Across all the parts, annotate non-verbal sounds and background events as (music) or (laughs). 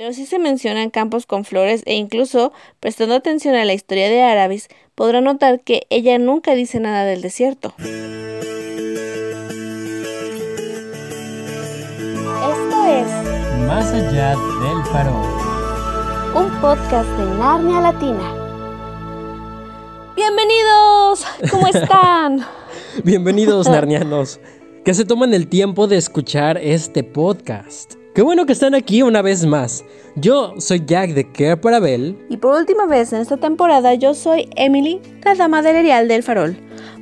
pero si se mencionan campos con flores e incluso, prestando atención a la historia de Arabis, podrá notar que ella nunca dice nada del desierto. Esto es Más allá del farol. Un podcast de Narnia Latina. Bienvenidos, ¿cómo (laughs) están? Bienvenidos narnianos, que se toman el tiempo de escuchar este podcast. Qué bueno que están aquí una vez más. Yo soy Jack de Care para Bell. Y por última vez en esta temporada yo soy Emily, la dama del Erial del Farol.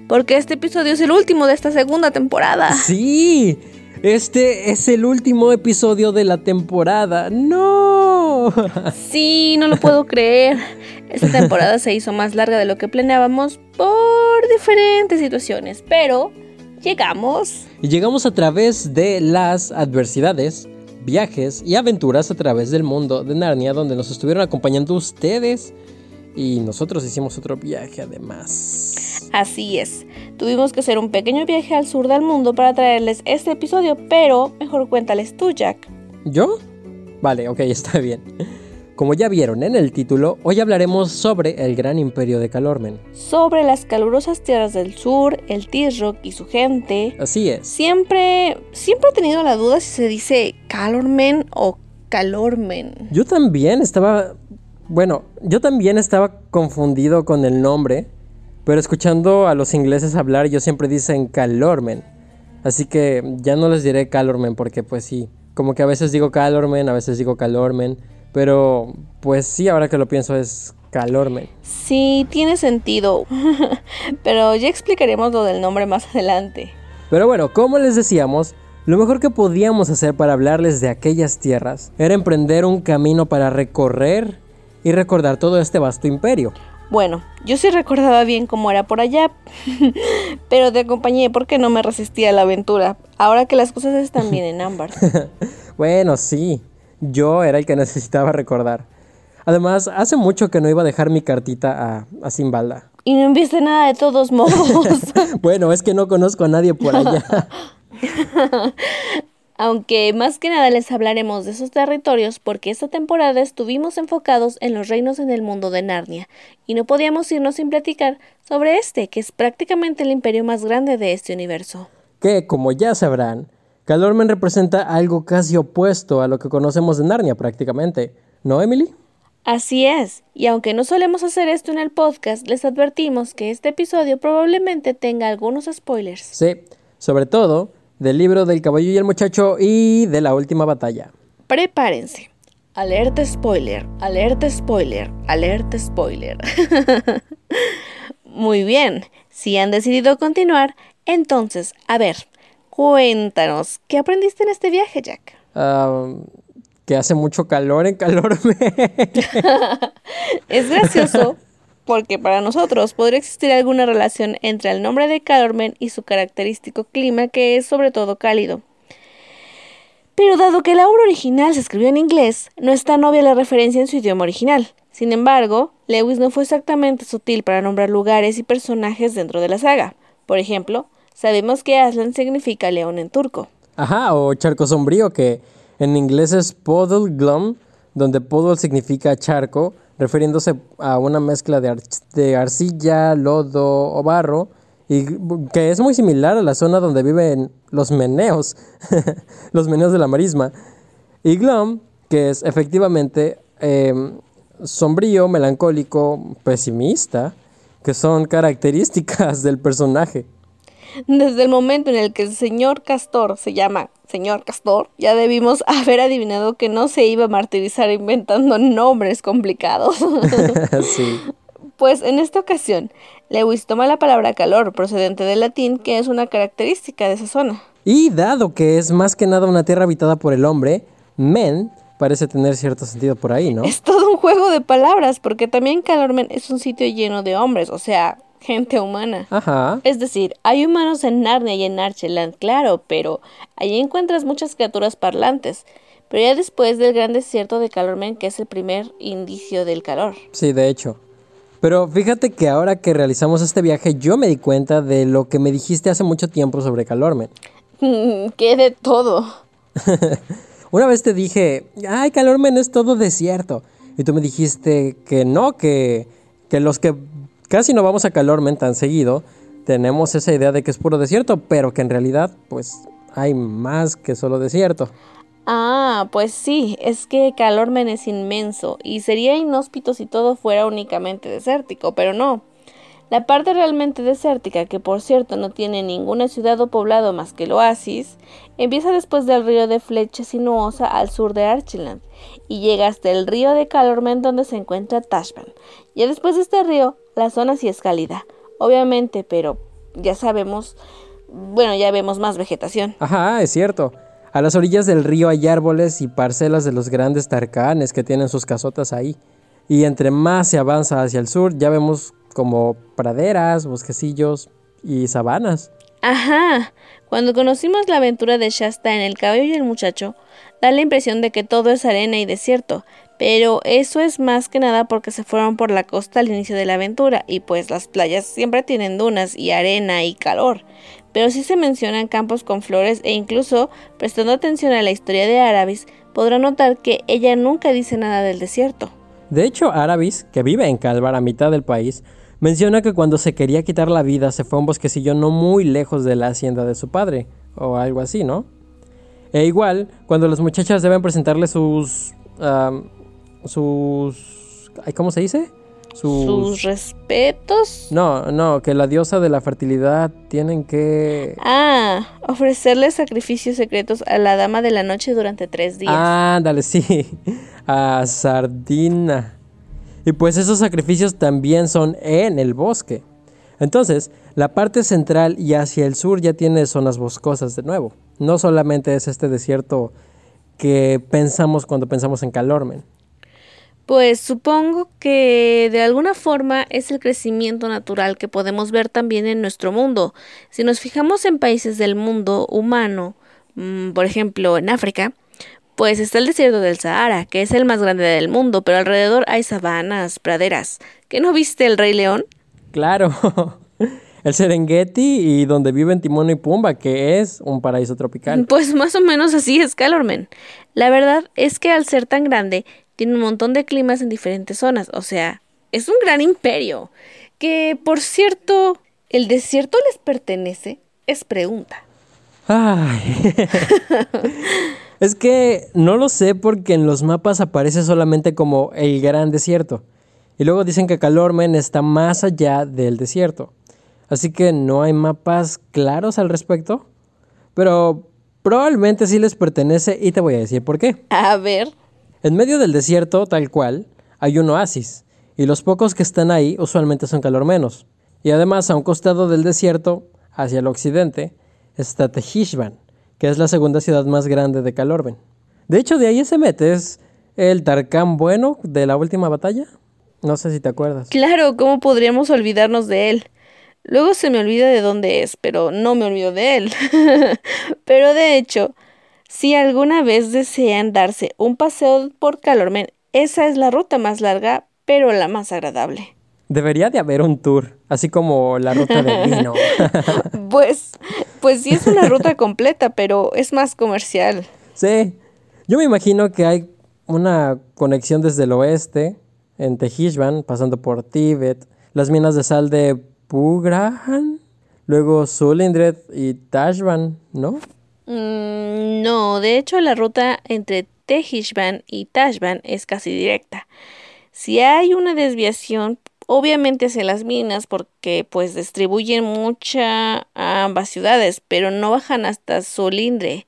Porque este episodio es el último de esta segunda temporada. Sí, este es el último episodio de la temporada. ¡No! (laughs) Sí, no lo puedo creer. Esta temporada se hizo más larga de lo que planeábamos por diferentes situaciones, pero llegamos. Y llegamos a través de las adversidades, viajes y aventuras a través del mundo de Narnia, donde nos estuvieron acompañando ustedes. Y nosotros hicimos otro viaje además. Así es. Tuvimos que hacer un pequeño viaje al sur del mundo para traerles este episodio, pero mejor cuéntales tú, Jack. ¿Yo? Vale, ok, (laughs) está bien. Como ya vieron en el título, hoy hablaremos sobre el gran imperio de Calormen. Sobre las calurosas tierras del sur, el T-Rock y su gente. Así es. Siempre, siempre he tenido la duda si se dice Calormen o Calormen. Yo también estaba, bueno, yo también estaba confundido con el nombre, pero escuchando a los ingleses hablar, ellos siempre dicen Calormen. Así que ya no les diré Calormen porque pues sí, como que a veces digo Calormen, a veces digo Calormen. Pero, pues sí, ahora que lo pienso es Calormen. Sí, tiene sentido. (laughs) Pero ya explicaremos lo del nombre más adelante. Pero bueno, como les decíamos, lo mejor que podíamos hacer para hablarles de aquellas tierras era emprender un camino para recorrer y recordar todo este vasto imperio. Bueno, yo sí recordaba bien cómo era por allá, (laughs) pero te acompañé porque no me resistía a la aventura, ahora que las cosas están bien en ámbar. (laughs) bueno, sí, yo era el que (laughs) necesitaba recordar. Además, hace mucho que no iba a dejar mi cartita a, a Simbalda. Y no enviaste nada de todos modos. (laughs) bueno, es que no conozco a nadie por allá. (laughs) Aunque más que nada les hablaremos de esos territorios porque esta temporada estuvimos enfocados en los reinos en el mundo de Narnia y no podíamos irnos sin platicar sobre este, que es prácticamente el imperio más grande de este universo. Que, como ya sabrán, Calormen representa algo casi opuesto a lo que conocemos de Narnia prácticamente, ¿no, Emily? Así es, y aunque no solemos hacer esto en el podcast, les advertimos que este episodio probablemente tenga algunos spoilers. Sí, sobre todo del libro del caballo y el muchacho y de la última batalla. Prepárense. Alerta spoiler, alerta spoiler, alerta spoiler. (laughs) Muy bien, si han decidido continuar, entonces, a ver, cuéntanos, ¿qué aprendiste en este viaje, Jack? que hace mucho calor en Calorme. (laughs) es gracioso porque para nosotros podría existir alguna relación entre el nombre de Calormen y su característico clima que es sobre todo cálido. Pero dado que la obra original se escribió en inglés, no es tan obvia la referencia en su idioma original. Sin embargo, Lewis no fue exactamente sutil para nombrar lugares y personajes dentro de la saga. Por ejemplo, sabemos que Aslan significa león en turco. Ajá, o charco sombrío, que en inglés es Podl Glum, donde Podl significa charco, refiriéndose a una mezcla de, arcilla, lodo o barro, y que es muy similar a la zona donde viven los meneos, (laughs) los meneos de la marisma. Y glum, que es efectivamente em, sombrío, melancólico, pesimista, que son características del personaje. Desde el momento en el que el señor Castor se llama señor Castor, ya debimos (laughs) haber adivinado que no se iba a martirizar inventando nombres complicados. (laughs) sí. Pues en esta ocasión, Lewis toma la palabra calor procedente del latín, que es una característica de esa zona. Y dado que es más que nada una tierra habitada por el hombre, men parece tener cierto sentido por ahí, ¿no? Es todo un juego de palabras, porque también Calormen es un sitio lleno de hombres, o sea, gente humana. Ajá. Es decir, hay humanos en Narnia y en Archeland, claro, pero allí encuentras muchas criaturas parlantes. Pero ya después del gran desierto de Calormen, que es el primer indicio del calor. Sí, de hecho. Pero fíjate que ahora que realizamos este viaje, yo me di cuenta de lo que me dijiste hace mucho tiempo sobre Calormen. (laughs) que de todo. (laughs) Una vez te dije, ay, Calormen es todo desierto. Y tú me dijiste que no, que, que los que casi no vamos a Calormen tan seguido, tenemos esa idea de que es puro desierto, pero que en realidad, pues, hay más que solo desierto. Ah, pues sí, es que Calormen es inmenso y sería inhóspito si todo fuera únicamente desértico, pero no. La parte realmente desértica, que por cierto no tiene ninguna ciudad o poblado más que el oasis, empieza después del río de Flecha Sinuosa al sur de Archiland y llega hasta el río de Calormen donde se encuentra Tashban. Ya después de este río, la zona sí es cálida, obviamente, pero ya sabemos, bueno, ya vemos más vegetación. Ajá, es cierto. A las orillas del río hay árboles y parcelas de los grandes tarcanes que tienen sus casotas ahí. Y entre más se avanza hacia el sur, ya vemos como praderas, bosquecillos y sabanas. Ajá. Cuando conocimos la aventura de Shasta en El caballo y el muchacho, da la impresión de que todo es arena y desierto, pero eso es más que nada porque se fueron por la costa al inicio de la aventura y pues las playas siempre tienen dunas y arena y calor. Pero sí se mencionan campos con flores e incluso, prestando atención a la historia de Arabis, podrá notar que ella nunca dice nada del desierto. De hecho, Arabis, que vive en Calvar a mitad del país, Menciona que cuando se quería quitar la vida se fue a un bosquecillo no muy lejos de la hacienda de su padre, o algo así, ¿no? E igual, cuando las muchachas deben presentarle sus... sus... ¿Cómo se dice? Sus... respetos. No, no, que la diosa de la fertilidad tienen que... Ah, ofrecerle sacrificios secretos a la dama de la noche durante tres días. Ah, dale, sí. A Sardina. Y pues esos sacrificios también son en el bosque. Entonces, la parte central y hacia el sur ya tiene zonas boscosas de nuevo. No solamente es este desierto que pensamos cuando pensamos en Calormen. Pues supongo que de alguna forma es el crecimiento natural que podemos ver también en nuestro mundo. Si nos fijamos en países del mundo humano, mm, por ejemplo en África, pues está el desierto del Sahara, que es el más grande del mundo, pero alrededor hay sabanas, praderas. ¿Qué no viste el Rey León? Claro. (laughs) El Serengeti y donde viven Timón y Pumba, que es un paraíso tropical. Pues más o menos así es Calormen. La verdad es que al ser tan grande, tiene un montón de climas en diferentes zonas. O sea, es un gran imperio. Que, por cierto, ¿el desierto les pertenece? Es pregunta. Ay. (laughs) Es que no lo sé porque en los mapas aparece solamente como el gran desierto. Y luego dicen que Calormen está más allá del desierto. Así que no hay mapas claros al respecto. Pero probablemente sí les pertenece y te voy a decir por qué. A ver. En medio del desierto, tal cual, hay un oasis. Y los pocos que están ahí usualmente son calormenos. Y además, a un costado del desierto, hacia el occidente, está Tehishban que es la segunda ciudad más grande de Calorben. De hecho, de ahí se mete, es el Tarkán bueno de la última batalla. No sé si te acuerdas. Claro, ¿cómo podríamos olvidarnos de él? Luego se me olvida de dónde es, pero no me olvido de él. (laughs) pero de hecho, si alguna vez desean darse un paseo por Calormen, esa es la ruta más larga, pero la más agradable. Debería de haber un tour, así como la ruta del vino. (laughs) pues, pues sí es una ruta completa, pero es más comercial. Sí. Yo me imagino que hay una conexión desde el oeste, en Tehishban, pasando por Tíbet, las minas de sal de Pugrahan, luego Sulindred y Tashban, ¿no? Mm, no, de hecho la ruta entre Tehishban y Tashban es casi directa. Si hay una desviación obviamente hacia las minas porque pues distribuyen mucha a ambas ciudades, pero no bajan hasta Solindre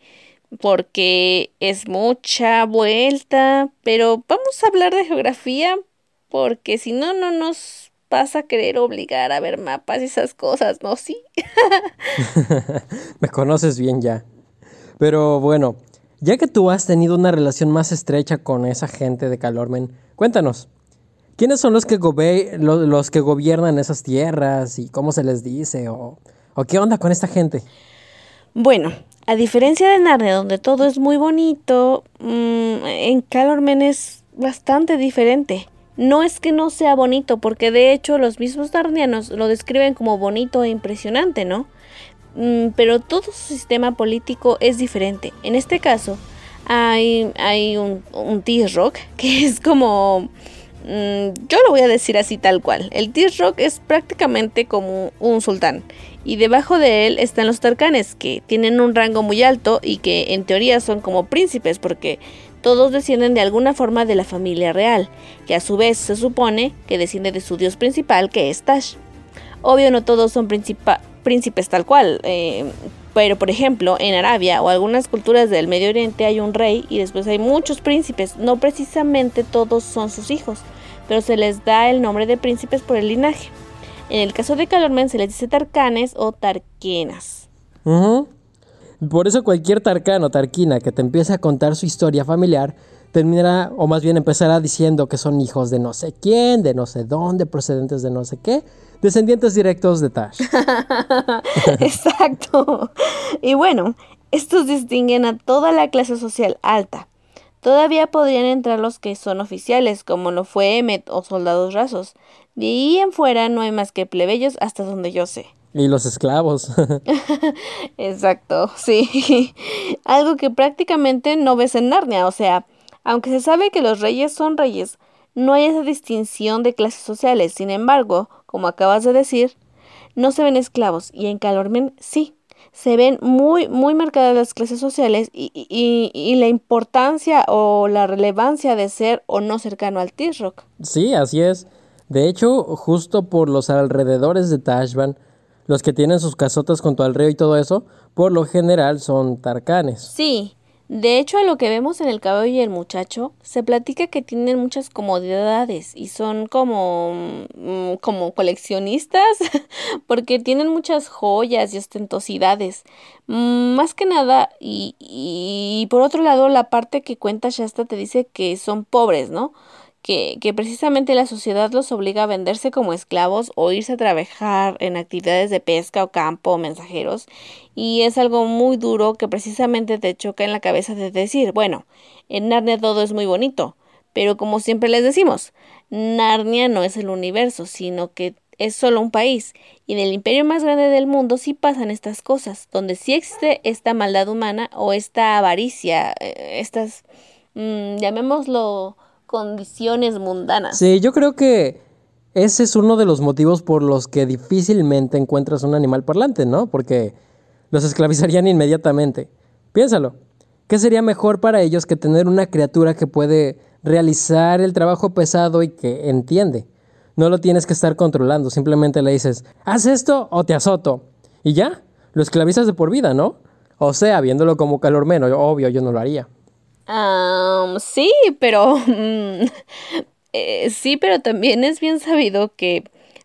porque es mucha vuelta, pero vamos a hablar de geografía porque si no, no nos vas a querer obligar a ver mapas y esas cosas, ¿no? Sí. (laughs) Me conoces bien ya. Pero bueno, ya que tú has tenido una relación más estrecha con esa gente de Calormen, cuéntanos, ¿Quiénes son los que, los que gobiernan esas tierras y cómo se les dice? O, qué onda con esta gente? Bueno, a diferencia de Narnia, donde todo es muy bonito, mm, en Calormen es bastante diferente. No es que no sea bonito, porque de hecho los mismos narnianos lo describen como bonito e impresionante, ¿no? Mm, pero todo su sistema político es diferente. En este caso, hay, un, un T-Rock (laughs) que es como... Mm, yo lo voy a decir así tal cual. El T-Rock es prácticamente como un sultán. Y debajo de él están los Tarkanes, que tienen un rango muy alto y que en teoría son como príncipes, porque todos descienden de alguna forma de la familia real, que a su vez se supone que desciende de su dios principal, que es Tash. Obvio no todos son príncipes tal cual, eh, pero por ejemplo en Arabia o algunas culturas del Medio Oriente hay un rey y después hay muchos príncipes, no precisamente todos son sus hijos, pero se les da el nombre de príncipes por el linaje. En el caso de Calormen se les dice Tarcanes o Tarquenas. Por eso cualquier Tarcano o Tarquina que te empiece a contar su historia familiar terminará, o más bien empezará diciendo que son hijos de no sé quién, de no sé dónde, procedentes de no sé qué, descendientes directos de Tash. (laughs) Exacto. Y bueno, estos distinguen a toda la clase social alta. Todavía podrían entrar los que son oficiales, como lo fue Emmet o soldados rasos. De ahí en fuera no hay más que plebeyos hasta donde yo sé. (laughs) Y los esclavos. (laughs) Exacto, sí. Algo que prácticamente no ves en Narnia. O sea, aunque se sabe que los reyes son reyes, no hay esa distinción de clases sociales. Sin embargo, como acabas de decir, no se ven esclavos. Y en Calormen sí. Se ven muy, muy marcadas las clases sociales y, y, y la importancia o la relevancia de ser o no cercano al T-Rock. Sí, así es. De hecho, justo por los alrededores de Tashban, los que tienen sus casotas junto al río y todo eso, por lo general son tarcanes. Sí, de hecho a lo que vemos en el cabello y el muchacho, se platica que tienen muchas comodidades y son como, mm, como coleccionistas, (laughs) porque tienen muchas joyas y ostentosidades. Mm, más que nada, y, y por otro lado, la parte que cuenta Shasta te dice que son pobres, ¿no? Que, que, precisamente la sociedad los obliga a venderse como esclavos o irse a trabajar en actividades de pesca o campo o mensajeros. Y es algo muy duro que precisamente te choca en la cabeza de decir, bueno, en Narnia todo es muy bonito, pero como siempre les decimos, Narnia no es el universo, sino que es solo un país, y en el imperio más grande del mundo sí pasan estas cosas, donde sí existe esta maldad humana o esta avaricia, eh, estas, mmm, llamémoslo, condiciones mundanas. Sí, yo creo que ese es uno de los motivos por los que difícilmente encuentras un animal parlante, ¿no? Porque los esclavizarían inmediatamente. Piénsalo. ¿Qué sería mejor para ellos que tener una criatura que puede realizar el trabajo pesado y que entiende? No lo tienes que estar controlando, simplemente le dices, haz esto o te azoto. Y ya, lo esclavizas de por vida, ¿no? O sea, viéndolo como calor menos, obvio, yo no lo haría sí, pero... (laughs) Mm, eh, sí, pero también es bien sabido que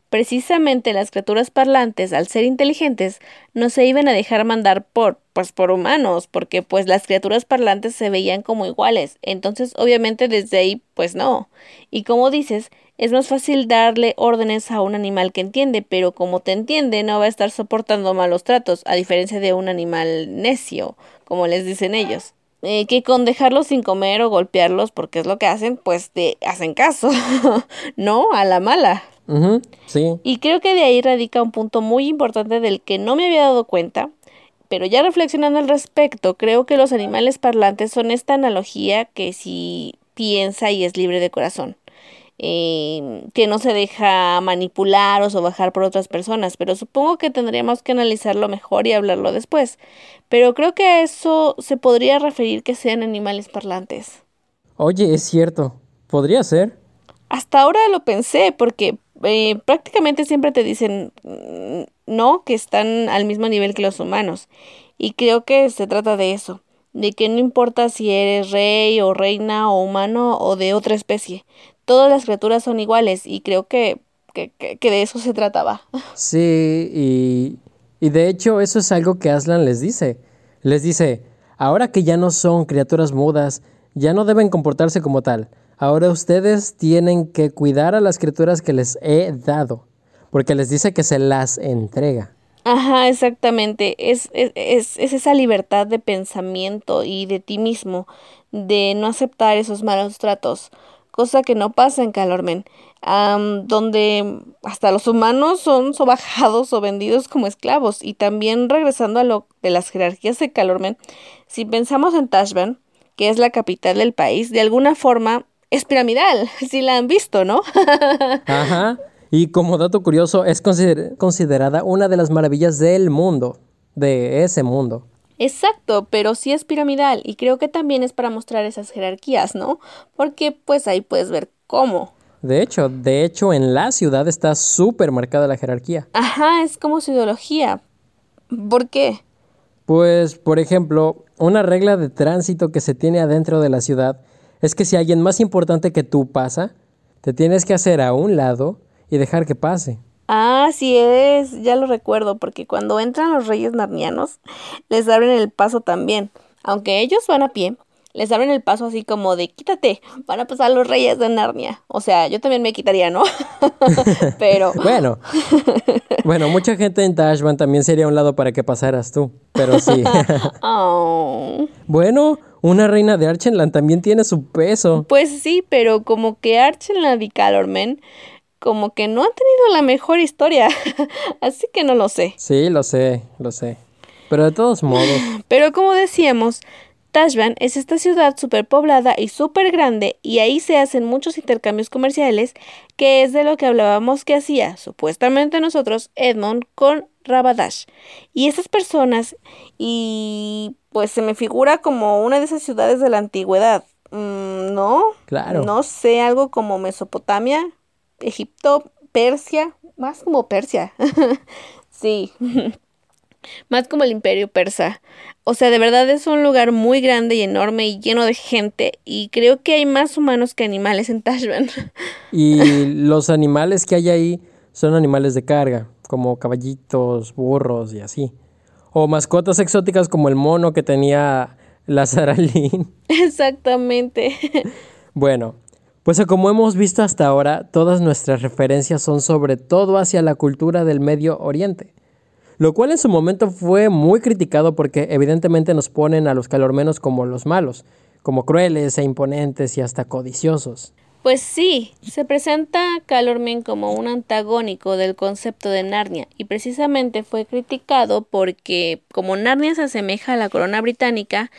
precisamente las criaturas parlantes, al ser inteligentes, no se iban a dejar mandar por, pues, por humanos, porque pues las criaturas parlantes se veían como iguales. Entonces, obviamente, desde ahí, pues no. Y como dices, es más fácil darle órdenes a un animal que entiende, pero como te entiende, no va a estar soportando malos tratos, a diferencia de un animal necio, como les dicen ellos. Eh, que con dejarlos sin comer o golpearlos, porque es lo que hacen, pues te hacen caso, (laughs) ¿no? A la mala. sí. Y creo que de ahí radica un punto muy importante del que no me había dado cuenta, pero ya reflexionando al respecto, creo que los animales parlantes son esta analogía que si piensa y es libre de corazón. Eh, que no se deja manipular o sobajar por otras personas, pero supongo que tendríamos que analizarlo mejor y hablarlo después. Pero creo que a eso se podría referir que sean animales parlantes. Oye, es cierto, podría ser. Hasta ahora lo pensé, porque eh, prácticamente siempre te dicen mm, no, que están al mismo nivel que los humanos. Y creo que se trata de eso, de que no importa si eres rey o reina o humano o de otra especie, todas las criaturas son iguales y creo que, que, que, de eso se trataba. Sí, y, y de hecho eso es algo que Aslan les dice. Les dice, ahora que ya no son criaturas mudas, ya no deben comportarse como tal. Ahora ustedes tienen que cuidar a las criaturas que les he dado, porque les dice que se las entrega. Ajá, exactamente. Es, es, es, es, esa libertad de pensamiento y de ti mismo, de no aceptar esos malos tratos cosa que no pasa en Calormen, donde hasta los humanos son sobajados o vendidos como esclavos. Y también regresando a lo de las jerarquías de Calormen, si pensamos en Tashban, que es la capital del país, de alguna forma es piramidal, (laughs) si la han visto, ¿no? (laughs) Ajá. Y como dato curioso, es considerada una de las maravillas del mundo, de ese mundo. Exacto, pero sí es piramidal y creo que también es para mostrar esas jerarquías, ¿no? Porque pues ahí puedes ver cómo. De hecho, de hecho en la ciudad está súper marcada la jerarquía. Ajá, es como su ideología. ¿Por qué? Pues, por ejemplo, una regla de tránsito que se tiene adentro de la ciudad es que si alguien más importante que tú pasa, te tienes que hacer a un lado y dejar que pase. Ah, sí es, ya lo recuerdo, porque cuando entran los reyes narnianos, les abren el paso también. Aunque ellos van a pie, les abren el paso así como de quítate, van a pasar los reyes de Narnia. O sea, yo también me quitaría, ¿no? (laughs) pero. (laughs) bueno. (laughs) Bueno, mucha gente en Tashban también sería un lado para que pasaras tú. Pero sí. oh. Bueno, una reina de Archenland también tiene su peso. Pues sí, pero como que Archenland y Calormen como que no han tenido la mejor historia. (laughs) Así que no lo sé. Sí, lo sé, lo sé. Pero de todos modos. (laughs) Pero como decíamos, Tashban es esta ciudad superpoblada y súper grande y ahí se hacen muchos intercambios comerciales, que es de lo que hablábamos que hacía supuestamente nosotros Edmond con Rabadash. Y esas personas, y pues se me figura como una de esas ciudades de la antigüedad. Mm, ¿No? Claro. No sé, algo como Mesopotamia, Egipto, Persia, más como Persia. (laughs) sí. (laughs) más como el imperio persa. O sea, de verdad es un lugar muy grande y enorme y lleno de gente y creo que hay más humanos que animales en Tashban. y (laughs) los animales que hay ahí son animales de carga, como caballitos, burros y así. O mascotas exóticas como el mono que tenía la Saralín. Exactamente. bueno, pues como hemos visto hasta ahora, todas nuestras referencias son sobre todo hacia la cultura del Medio Oriente, lo cual en su momento fue muy criticado porque evidentemente nos ponen a los calormenos como los malos, como crueles e imponentes y hasta codiciosos. Pues sí, se presenta Calormen como un antagónico del concepto de Narnia y precisamente fue criticado porque como Narnia se asemeja a la corona británica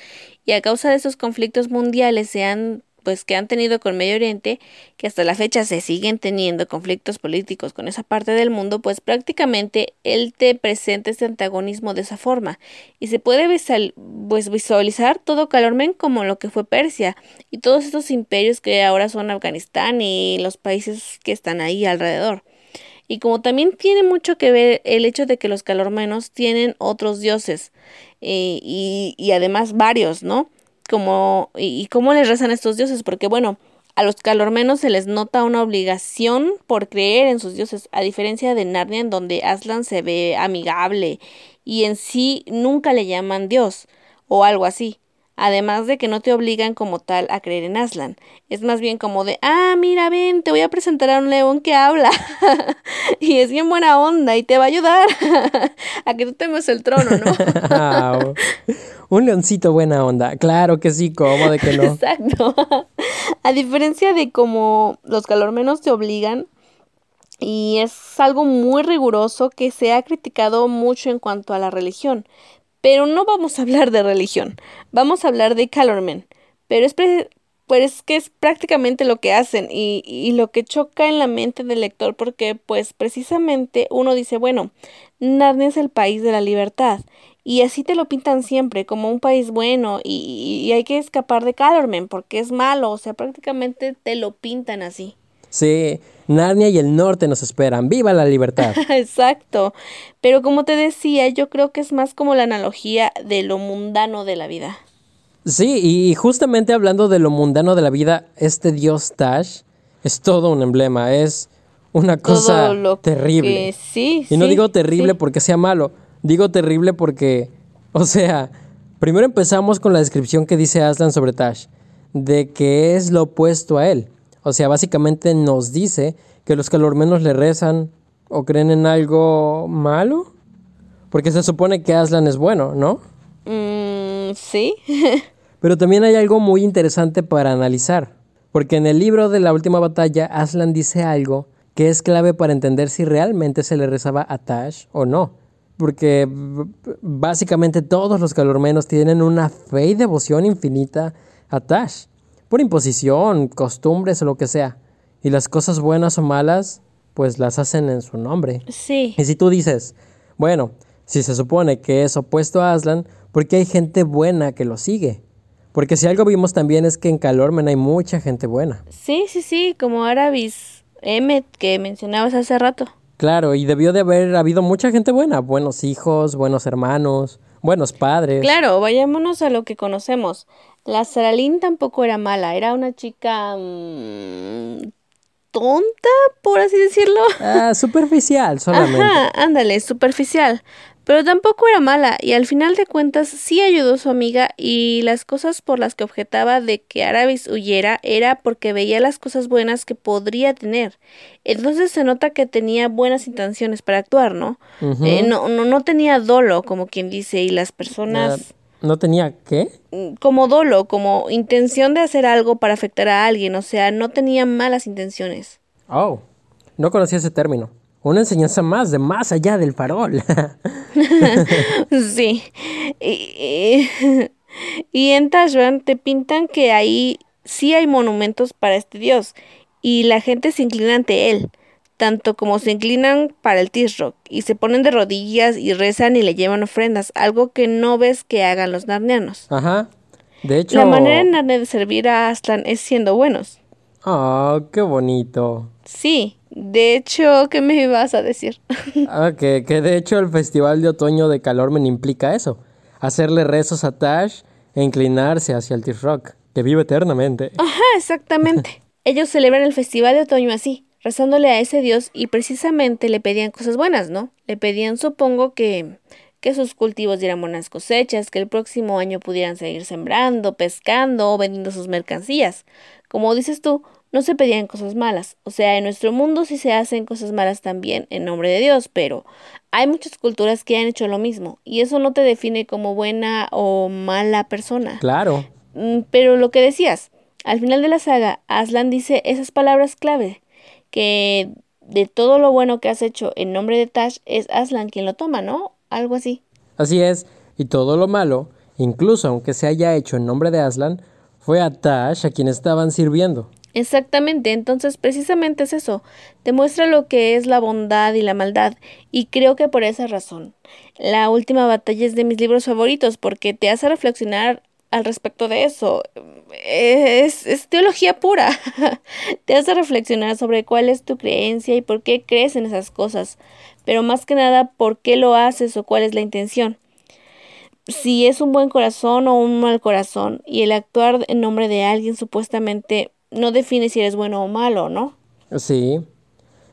y a causa de esos conflictos mundiales se han pues que han tenido con Medio Oriente, que hasta la fecha se siguen teniendo conflictos políticos con esa parte del mundo, pues prácticamente él te presenta este antagonismo de esa forma y se puede pues visualizar todo Calormen como lo que fue Persia y todos estos imperios que ahora son Afganistán y los países que están ahí alrededor. Y como también tiene mucho que ver el hecho de que los calormenos tienen otros dioses eh, y, y además varios, ¿no? Como y, cómo les rezan estos dioses, porque bueno, a los calormenos se les nota una obligación por creer en sus dioses, a diferencia de Narnia en donde Aslan se ve amigable y en sí nunca le llaman dios o algo así. Además de que no te obligan como tal a creer en Aslan. Es más bien como de, ah, mira, ven, te voy a presentar a un león que habla. (laughs) y es bien buena onda y te va a ayudar (laughs) a que tú temes el trono, ¿no? (laughs) un leoncito buena onda. Claro que sí, ¿cómo de que no? Exacto. a diferencia de como los calormenos te obligan, y es algo muy riguroso que se ha criticado mucho en cuanto a la religión. Pero no vamos a hablar de religión, vamos a hablar de Calormen. Pero es, pues, que es prácticamente lo que hacen y, y lo que choca en la mente del lector porque pues precisamente uno dice, bueno, Narnia es el país de la libertad y así te lo pintan siempre como un país bueno y, y hay que escapar de Calormen porque es malo, o sea, prácticamente te lo pintan así. Sí, Narnia y el norte nos esperan. ¡Viva la libertad! (laughs) Exacto. Pero como te decía, yo creo que es más como la analogía de lo mundano de la vida. Sí, y justamente hablando de lo mundano de la vida, este dios Tash es todo un emblema, es una cosa terrible. sí, y no digo terrible porque sea malo, digo terrible porque, o sea, primero empezamos con la descripción que dice Aslan sobre Tash, de que es lo opuesto a él. O sea, básicamente nos dice que los calormenos le rezan o creen en algo malo. Porque se supone que Aslan es bueno, ¿no? Mm, sí. (laughs) Pero también hay algo muy interesante para analizar. Porque en el libro de la última batalla, Aslan dice algo que es clave para entender si realmente se le rezaba a Tash o no. Porque básicamente todos los calormenos tienen una fe y devoción infinita a Tash, por imposición, costumbres o lo que sea. Y las cosas buenas o malas, pues las hacen en su nombre. Sí. Y si tú dices, bueno, si se supone que es opuesto a Aslan, ¿por qué hay gente buena que lo sigue? Porque si algo vimos también es que en Calormen hay mucha gente buena. Sí, sí, sí, como Arabis Emmet que mencionabas hace rato. Claro, y debió de haber habido mucha gente buena, buenos hijos, buenos hermanos, buenos padres. Claro, vayámonos a lo que conocemos. La Saralín tampoco era mala, era una chica mm, tonta, por así decirlo. Ah, superficial solamente. Ajá, ándale, superficial. Pero tampoco era mala, y al final de cuentas sí ayudó a su amiga, y las cosas por las que objetaba de que Arabis huyera era porque veía las cosas buenas que podría tener. Entonces se nota que tenía buenas intenciones para actuar, ¿no? Eh, no, no, no tenía dolo, como quien dice, y las personas ¿No tenía qué? mm, como dolo, como intención de hacer algo para afectar a alguien, o sea, no tenía malas intenciones. Oh, no conocía ese término. Una enseñanza más de más allá del farol. (laughs) Sí. Y, y en Tashban te pintan que ahí sí hay monumentos para este dios y la gente se inclina ante él, tanto como se inclinan para el Tisrock y se ponen de rodillas y rezan y le llevan ofrendas, algo que no ves que hagan los narnianos. Ajá. De hecho... La manera en Narnia de servir a Aslan es siendo buenos. Oh, qué bonito. Sí, de hecho, ¿qué me ibas a decir? (laughs) Ah, que, que de hecho el festival de otoño de Calormen implica eso. Hacerle rezos a Tash e inclinarse hacia el T-Rock, que vive eternamente. Ajá, exactamente. (laughs) Ellos celebran el festival de otoño así, rezándole a ese dios y precisamente le pedían cosas buenas, ¿no? Le pedían, supongo, que que sus cultivos dieran buenas cosechas, que el próximo año pudieran seguir sembrando, pescando o vendiendo sus mercancías. Como dices tú, no se pedían cosas malas. O sea, en nuestro mundo sí se hacen cosas malas también en nombre de Dios, pero hay muchas culturas que han hecho lo mismo y eso no te define como buena o mala persona. Claro. Mm, Pero lo que decías, al final de la saga, Aslan dice esas palabras clave, que de todo lo bueno que has hecho en nombre de Tash es Aslan quien lo toma, ¿no? Algo así. Así es. Y todo lo malo, incluso aunque se haya hecho en nombre de Aslan, fue a Tash a quien estaban sirviendo. Exactamente, entonces precisamente es eso, demuestra lo que es la bondad y la maldad, y creo que por esa razón, la última batalla es de mis libros favoritos, porque te hace reflexionar al respecto de eso, es, es teología pura, (laughs) te hace reflexionar sobre cuál es tu creencia y por qué crees en esas cosas, pero más que nada por qué lo haces o cuál es la intención. Si es un buen corazón o un mal corazón, y el actuar en nombre de alguien supuestamente no define si eres bueno o malo, ¿no? Sí.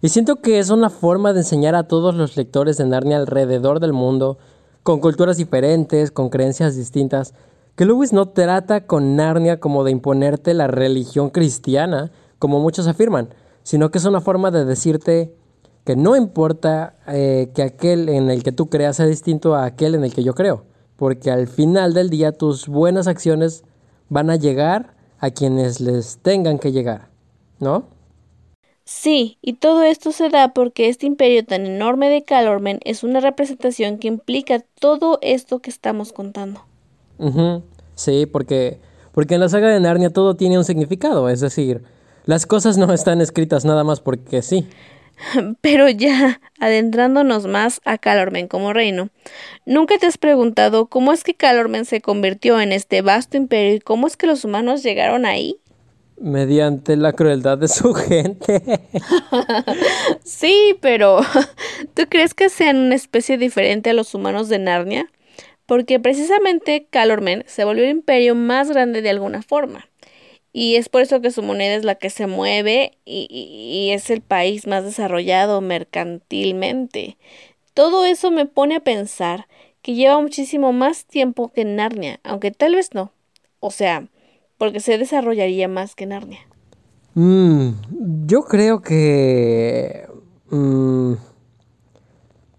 Y siento que es una forma de enseñar a todos los lectores de Narnia alrededor del mundo, con culturas diferentes, con creencias distintas, que Lewis no trata con Narnia como de imponerte la religión cristiana, como muchos afirman, sino que es una forma de decirte que no importa eh, que aquel en el que tú creas sea distinto a aquel en el que yo creo, porque al final del día tus buenas acciones van a llegar a quienes les tengan que llegar, ¿no? Sí, y todo esto se da porque este imperio tan enorme de Calormen es una representación que implica todo esto que estamos contando. Ujú, Sí, porque, porque en la saga de Narnia todo tiene un significado, es decir, las cosas no están escritas nada más porque sí. (laughs) Pero ya, adentrándonos más a Calormen como reino, ¿nunca te has preguntado cómo es que Calormen se convirtió en este vasto imperio y cómo es que los humanos llegaron ahí? Mediante la crueldad de su (laughs) gente. (laughs) Sí, pero ¿tú crees que sean una especie diferente a los humanos de Narnia? Porque precisamente Calormen se volvió el imperio más grande de alguna forma. Y es por eso que su moneda es la que se mueve y, y- y es el país más desarrollado mercantilmente. Todo eso me pone a pensar que lleva muchísimo más tiempo que Narnia, aunque tal vez no. O sea, porque se desarrollaría más que Narnia. Mm, yo creo que mm,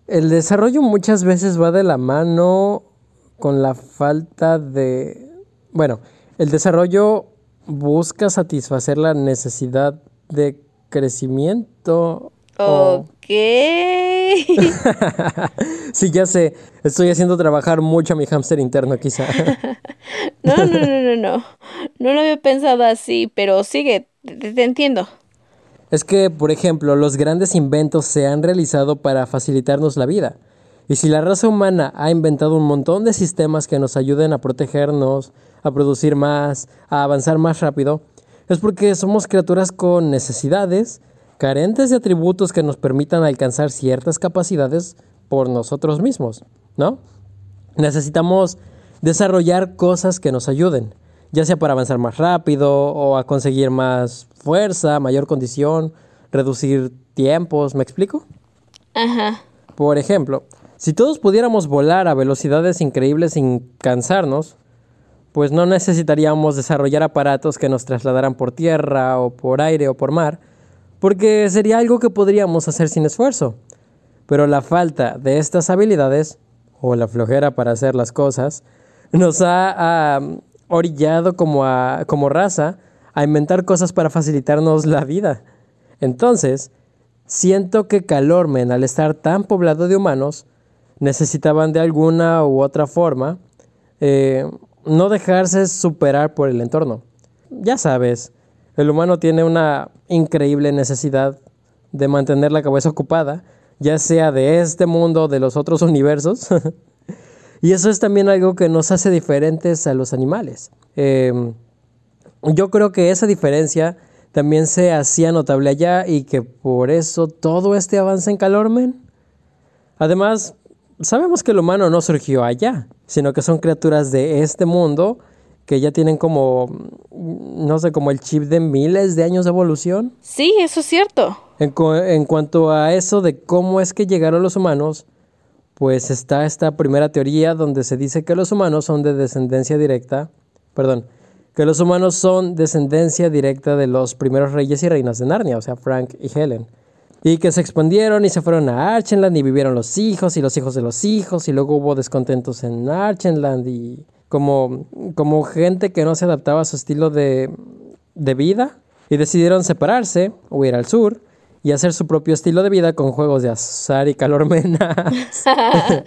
el desarrollo muchas veces va de la mano con la falta de... Bueno, el desarrollo busca satisfacer la necesidad de crecimiento. Ok. (laughs) Sí, ya sé. Estoy haciendo trabajar mucho a mi hámster interno, quizá. (laughs) no, no, no, no, no. No lo había pensado así, pero sigue, te, entiendo. Es que, por ejemplo, los grandes inventos se han realizado para facilitarnos la vida. Y si la raza humana ha inventado un montón de sistemas que nos ayuden a protegernos, a producir más, a avanzar más rápido, es porque somos criaturas con necesidades, carentes de atributos que nos permitan alcanzar ciertas capacidades por nosotros mismos, ¿no? Necesitamos desarrollar cosas que nos ayuden, ya sea para avanzar más rápido o a conseguir más fuerza, mayor condición, reducir tiempos, ¿me explico? Ajá. Por ejemplo, si todos pudiéramos volar a velocidades increíbles sin cansarnos, pues no necesitaríamos desarrollar aparatos que nos trasladaran por tierra o por aire o por mar, porque sería algo que podríamos hacer sin esfuerzo. Pero la falta de estas habilidades, o la flojera para hacer las cosas, nos ha orillado como, como raza a inventar cosas para facilitarnos la vida. Entonces, siento que Calormen, al estar tan poblado de humanos, necesitaban de alguna u otra forma eh, no dejarse superar por el entorno. Ya sabes, el humano tiene una increíble necesidad de mantener la cabeza ocupada, ya sea de este mundo o de los otros (laughs) universos. y eso es también algo que nos hace diferentes a los animales. Em, yo creo que esa diferencia también se hacía notable allá y que por eso todo este avance en Calormen. Además, sabemos que el humano no surgió allá, sino que son criaturas de este mundo que ya tienen como, no sé, como el chip de miles de años de evolución. Sí, eso es cierto. En, en cuanto a eso de cómo es que llegaron los humanos, pues está esta primera teoría donde se dice que los humanos son de descendencia directa, perdón, que los humanos son descendencia directa de los primeros reyes y reinas de Narnia, o sea, Frank y Helen y que se expandieron y se fueron a Archenland y vivieron los hijos y los hijos de los hijos y luego hubo descontentos en Archenland y como, como gente que no se adaptaba a su estilo de, de vida y decidieron separarse o ir al sur y hacer su propio estilo de vida con juegos de azar y calor (laughs) menas. (laughs)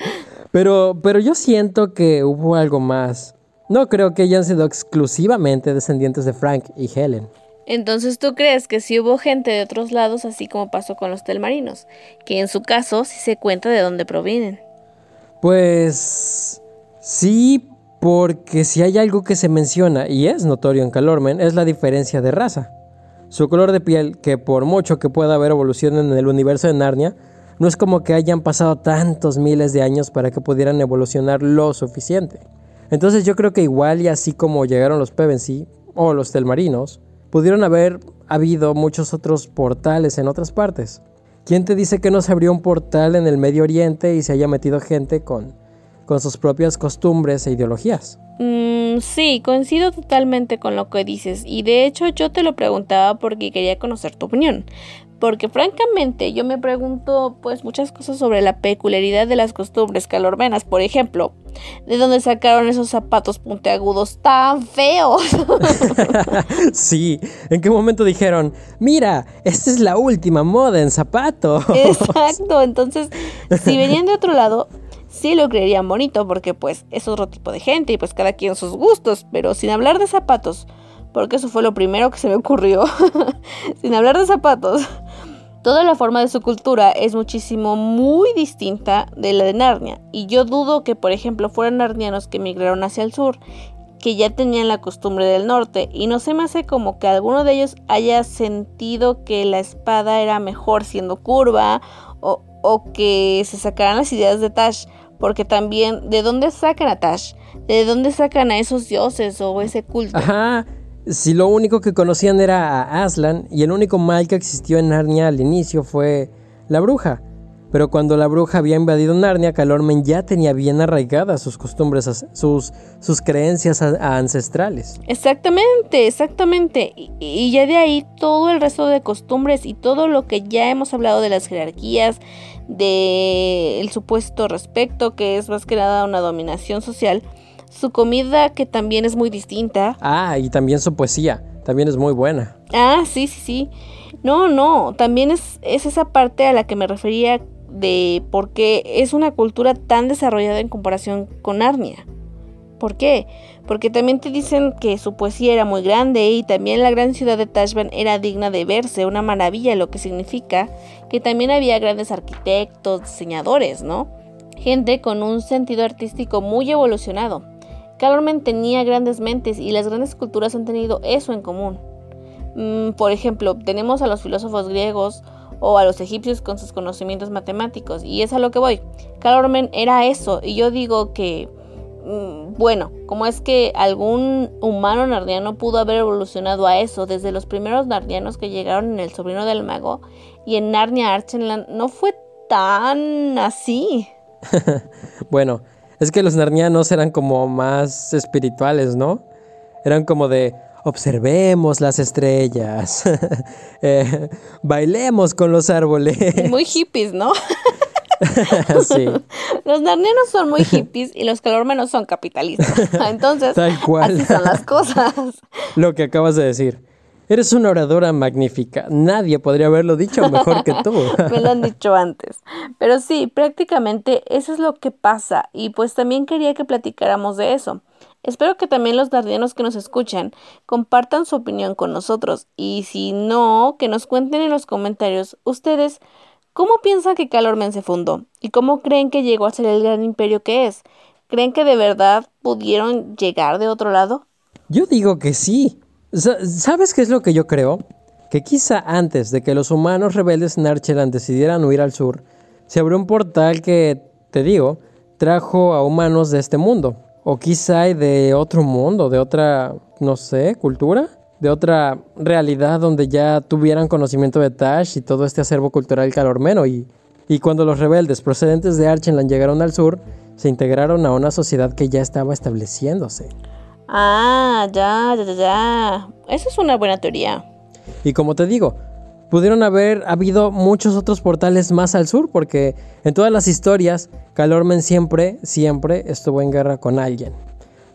pero, pero yo siento que hubo algo más. No creo que hayan sido exclusivamente descendientes de Frank y Helen. Entonces tú crees que sí hubo gente de otros lados, así como pasó con los telmarinos, que en su caso sí se cuenta de dónde provienen. Pues sí, porque si hay algo que se menciona y es notorio en Calormen es la diferencia de raza. Su color de piel, que por mucho que pueda haber evolución en el universo de Narnia, no es como que hayan pasado tantos miles de años para que pudieran evolucionar lo suficiente. Entonces yo creo que igual y así como llegaron los Pevensey o los Telmarinos, Pudieron haber habido muchos otros portales en otras partes. ¿Quién te dice que no se abrió un portal en el Medio Oriente y se haya metido gente con, con sus propias costumbres e ideologías? Mm, sí, coincido totalmente con lo que dices y de hecho yo te lo preguntaba porque quería conocer tu opinión. Porque francamente yo me pregunto pues muchas cosas sobre la peculiaridad de las costumbres calormenas. Por ejemplo, ¿de dónde sacaron esos zapatos puntiagudos tan feos? (laughs) (laughs) sí, ¿en qué momento dijeron, mira, esta es la última moda en zapatos? Exacto, (laughs) entonces si venían de otro lado, sí lo creerían bonito porque pues es otro tipo de gente y pues cada quien sus gustos, pero sin hablar de zapatos porque eso fue lo primero que se me ocurrió, sin hablar de zapatos. Toda la forma de su cultura es muchísimo muy distinta de la de Narnia, y yo dudo que, por ejemplo, fueran narnianos que emigraron hacia el sur, que ya tenían la costumbre del norte, y no se me hace como que alguno de ellos haya sentido que la espada era mejor siendo curva, o, o que se sacaran las ideas de Tash, porque también, ¿de dónde sacan a Tash? ¿De dónde sacan a esos dioses o ese culto? Ajá, si lo único que conocían era a Aslan y el único mal que existió en Narnia al inicio fue la bruja. Pero cuando la bruja había invadido Narnia, Calormen ya tenía bien arraigadas sus costumbres, sus, sus creencias ancestrales. Exactamente, exactamente. Y, ya de ahí todo el resto de costumbres y todo lo que ya hemos hablado de las jerarquías, del supuesto respecto, que es más que nada una dominación social, su comida que también es muy distinta. Ah, y también su poesía, también es muy buena. Ah, sí, sí, sí. No, no, también es, es esa parte a la que me refería de por qué es una cultura tan desarrollada en comparación con Narnia. ¿Por qué? Porque también te dicen que su poesía era muy grande y también la gran ciudad de Tashban era digna de verse, una maravilla, lo que significa que también había grandes arquitectos, diseñadores, ¿no? Gente con un sentido artístico muy evolucionado. Calormen tenía grandes mentes y las grandes culturas han tenido eso en común. Mm, por ejemplo, tenemos a los filósofos griegos o a los egipcios con sus conocimientos matemáticos y es a lo que voy. Calormen era eso y yo digo que Mm, bueno, como es que algún humano nardiano pudo haber evolucionado a eso desde los primeros nardianos que llegaron en El sobrino del mago y en Narnia Archenland no fue tan así. (laughs) bueno, es que los narnianos eran como más espirituales, ¿no? Eran como de observemos las estrellas, (laughs) eh, bailemos con los árboles. Muy (laughs) hippies, ¿no? Los narnianos son muy hippies y los calormenos son capitalistas. (laughs) Entonces, así son las cosas. Lo que acabas de decir. Eres una oradora magnífica. Nadie podría haberlo dicho mejor que tú. (laughs) Me lo han dicho antes. Pero sí, prácticamente eso es lo que pasa. Y pues también quería que platicáramos de eso. Espero que también los nardianos que nos escuchan compartan su opinión con nosotros. Y si no, que nos cuenten en los comentarios ustedes ¿Cómo piensan que Calormen se fundó? ¿Y cómo creen que llegó a ser el gran imperio que es? ¿Creen que de verdad pudieron llegar de otro lado? Yo digo que sí. ¿Sabes qué es lo que yo creo? Que quizá antes de que los humanos rebeldes en Archeland decidieran huir al sur, se abrió un portal que, te digo, trajo a humanos de este mundo. O quizá de otro mundo, de otra, no sé, cultura de otra realidad donde ya tuvieran conocimiento de Tash y todo este acervo cultural calormeno. Y, y cuando los rebeldes procedentes de Archenland llegaron al sur, se integraron a una sociedad que ya estaba estableciéndose. Ah, ya, ya, ya, ya. Esa es una buena teoría. Y como te digo, pudieron haber habido muchos otros portales más al sur, porque en todas las historias, Calormen siempre, siempre estuvo en guerra con alguien.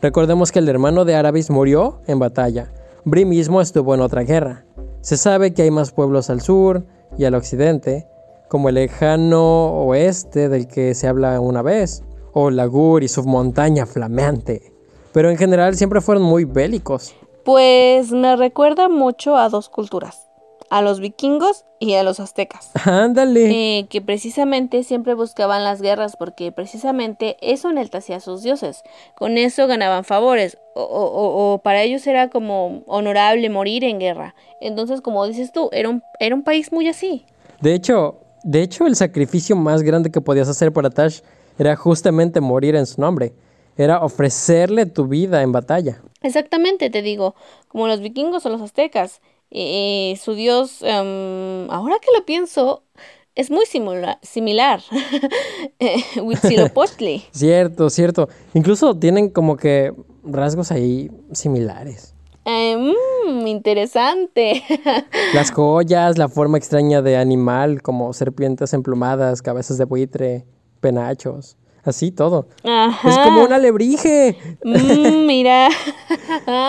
Recordemos que el hermano de Arabis murió en batalla, Bri mismo estuvo en otra guerra. Se sabe que hay más pueblos al sur y al occidente, como el lejano oeste del que se habla una vez, o Lagur y su montaña flameante. Pero en general siempre fueron muy bélicos. Pues me recuerda mucho a dos culturas, a los vikingos y a los aztecas. (laughs) Ándale. Eh, que precisamente siempre buscaban las guerras porque precisamente eso enaltecía a sus dioses. Con eso ganaban favores o, o, para ellos era como honorable morir en guerra. Entonces, como dices tú, era un, era un país muy así. De hecho, de hecho, el sacrificio más grande que podías hacer para Tash era justamente morir en su nombre. Era ofrecerle tu vida en batalla. Exactamente, te digo, como los vikingos o los aztecas. Eh, su dios, em, ahora que lo pienso, es muy similar. (laughs) Huitzilopochtli. (laughs) cierto, cierto. Incluso tienen como que rasgos ahí similares. Mmm, interesante. (laughs) Las joyas, la forma extraña de animal, como serpientes emplumadas, cabezas de buitre, penachos. Así todo. Es como un alebrije. Mm, (laughs) mira.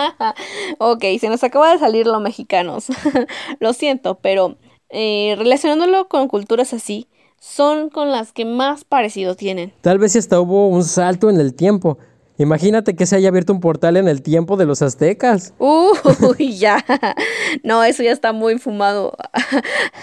(laughs) ok, se nos acaba de salir lo mexicanos. (laughs) lo siento, pero eh, relacionándolo con culturas así, son con las que más parecido tienen. Tal vez hasta hubo un salto en el tiempo. Imagínate que se haya abierto un portal en el tiempo de los aztecas. Uy, ya. No, eso ya está muy fumado.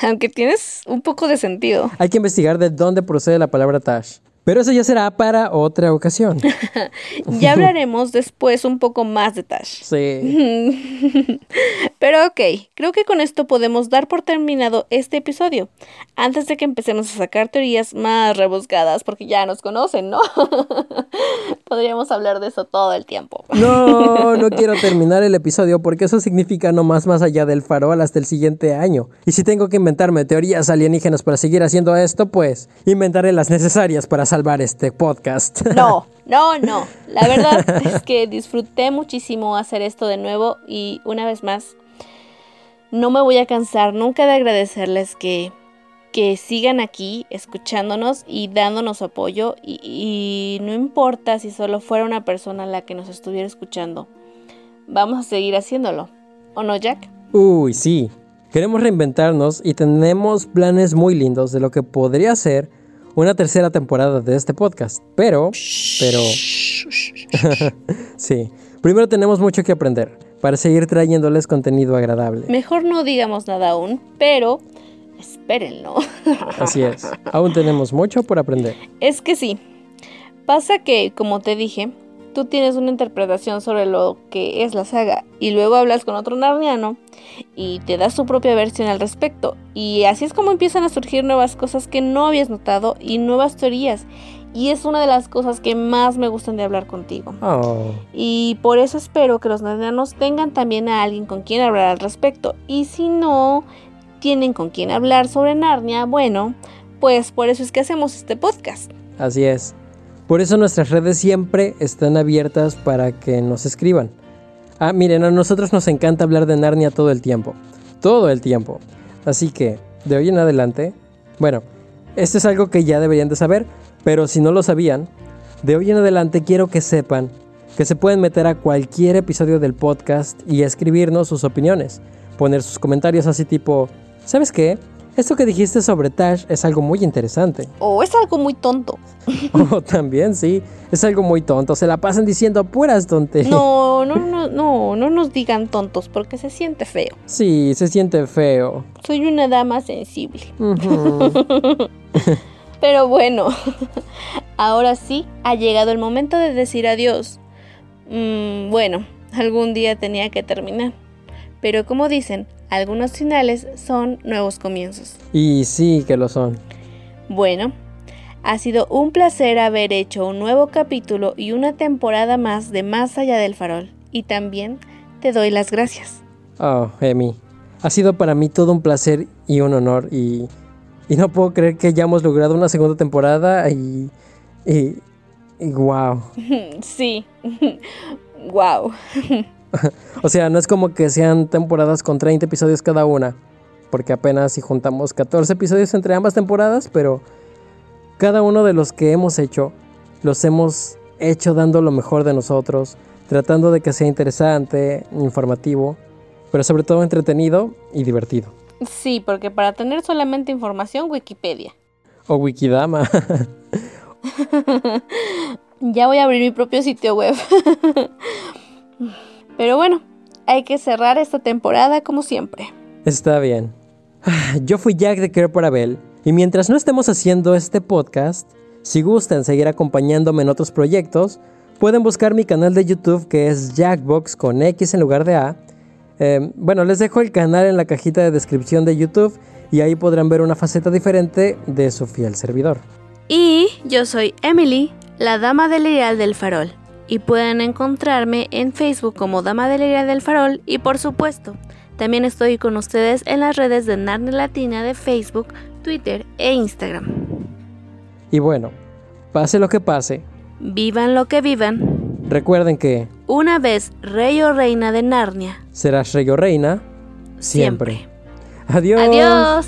Aunque tienes un poco de sentido. Hay que investigar de dónde procede la palabra Tash. Pero eso ya será para otra ocasión. (laughs) ya hablaremos después un poco más de Tash. Sí. (laughs) Pero ok, creo que con esto podemos dar por terminado este episodio. Antes de que empecemos a sacar teorías más rebuscadas, porque ya nos conocen, ¿no? (laughs) Podríamos hablar de eso todo el tiempo. no, no quiero terminar el episodio porque eso significa no más más allá del farol hasta el siguiente año. Y si tengo que inventarme teorías alienígenas para seguir haciendo esto, pues inventaré las necesarias para salvar este podcast. (laughs) No, no, no. La verdad (laughs) es que disfruté muchísimo hacer esto de nuevo y una vez más, no me voy a cansar nunca de agradecerles que, que sigan aquí escuchándonos y dándonos apoyo y, y no importa si solo fuera una persona la que nos estuviera escuchando. Vamos a seguir haciéndolo. ¿O no, Jack? Uy, sí. Queremos reinventarnos y tenemos planes muy lindos de lo que podría ser una tercera temporada de este podcast. Pero, pero... (laughs) sí, primero tenemos mucho que aprender para seguir trayéndoles contenido agradable. Mejor no digamos nada aún, pero espérenlo. (laughs) Así es, aún tenemos mucho por aprender. Es que sí. Pasa que, como te dije, tú tienes una interpretación sobre lo que es la saga y luego hablas con otro narniano y te das su propia versión al respecto. Y así es como empiezan a surgir nuevas cosas que no habías notado y nuevas teorías. Y es una de las cosas que más me gustan de hablar contigo. Oh, Y por eso espero que los narnianos tengan también a alguien con quien hablar al respecto. Y si no tienen con quien hablar sobre Narnia, bueno, pues por eso es que hacemos este podcast. así es. Por eso nuestras redes siempre están abiertas para que nos escriban. Ah, miren, a nosotros nos encanta hablar de Narnia todo el tiempo. Todo el tiempo. Así que, de hoy en adelante, bueno, esto es algo que ya deberían de saber, pero si no lo sabían, de hoy en adelante quiero que sepan que se pueden meter a cualquier episodio del podcast y escribirnos sus opiniones. Poner sus comentarios así tipo, ¿sabes qué? Esto que dijiste sobre Tash es algo muy interesante. O es algo muy tonto. (laughs) Oh, también sí, es algo muy tonto. Se la pasan diciendo puras tonterías. No, no, no, no, no nos digan tontos porque se siente feo. Sí, se siente feo. Soy una dama sensible. (laughs) (laughs) Pero bueno, ahora sí ha llegado el momento de decir adiós. Mm, bueno, algún día tenía que terminar. Pero como dicen, algunos finales son nuevos comienzos. Y sí que lo son. Bueno, ha sido un placer haber hecho un nuevo capítulo y una temporada más de Más allá del farol. Y también te doy las gracias. Oh, Emi. Ha sido para mí todo un placer y un honor. Y, y no puedo creer que ya hemos logrado una segunda temporada y. y. y wow. (laughs) Sí. (laughs) wow. (laughs) (laughs) O sea, no es como que sean temporadas con 30 episodios cada una. Porque apenas si juntamos 14 episodios entre ambas temporadas, pero cada uno de los que hemos hecho, los hemos hecho dando lo mejor de nosotros, tratando de que sea interesante, informativo, pero sobre todo entretenido y divertido. Sí, porque para tener solamente información, Wikipedia. O Wikidama. (laughs) Ya voy a abrir mi propio sitio web. (laughs) Pero bueno, hay que cerrar esta temporada como siempre. Está bien. Ah, Yo fui Jack de Care por Abel, y mientras no estemos haciendo este podcast, si gustan seguir acompañándome en otros proyectos, pueden buscar mi canal de YouTube que es Jackbox con X en lugar de A. Eh, bueno, les dejo el canal en la cajita de descripción de YouTube y ahí podrán ver una faceta diferente de su fiel servidor. Y yo soy Emily, la Dama del Ideal del Farol. Y pueden encontrarme en Facebook como Dama del Ideal del Farol y por supuesto, también estoy con ustedes en las redes de Narnia Latina de Facebook, Twitter e Instagram. Y bueno, pase lo que pase, Vivan lo que vivan. recuerden que Una vez rey o reina de Narnia. serás rey o reina siempre. Siempre. Adiós. Adiós.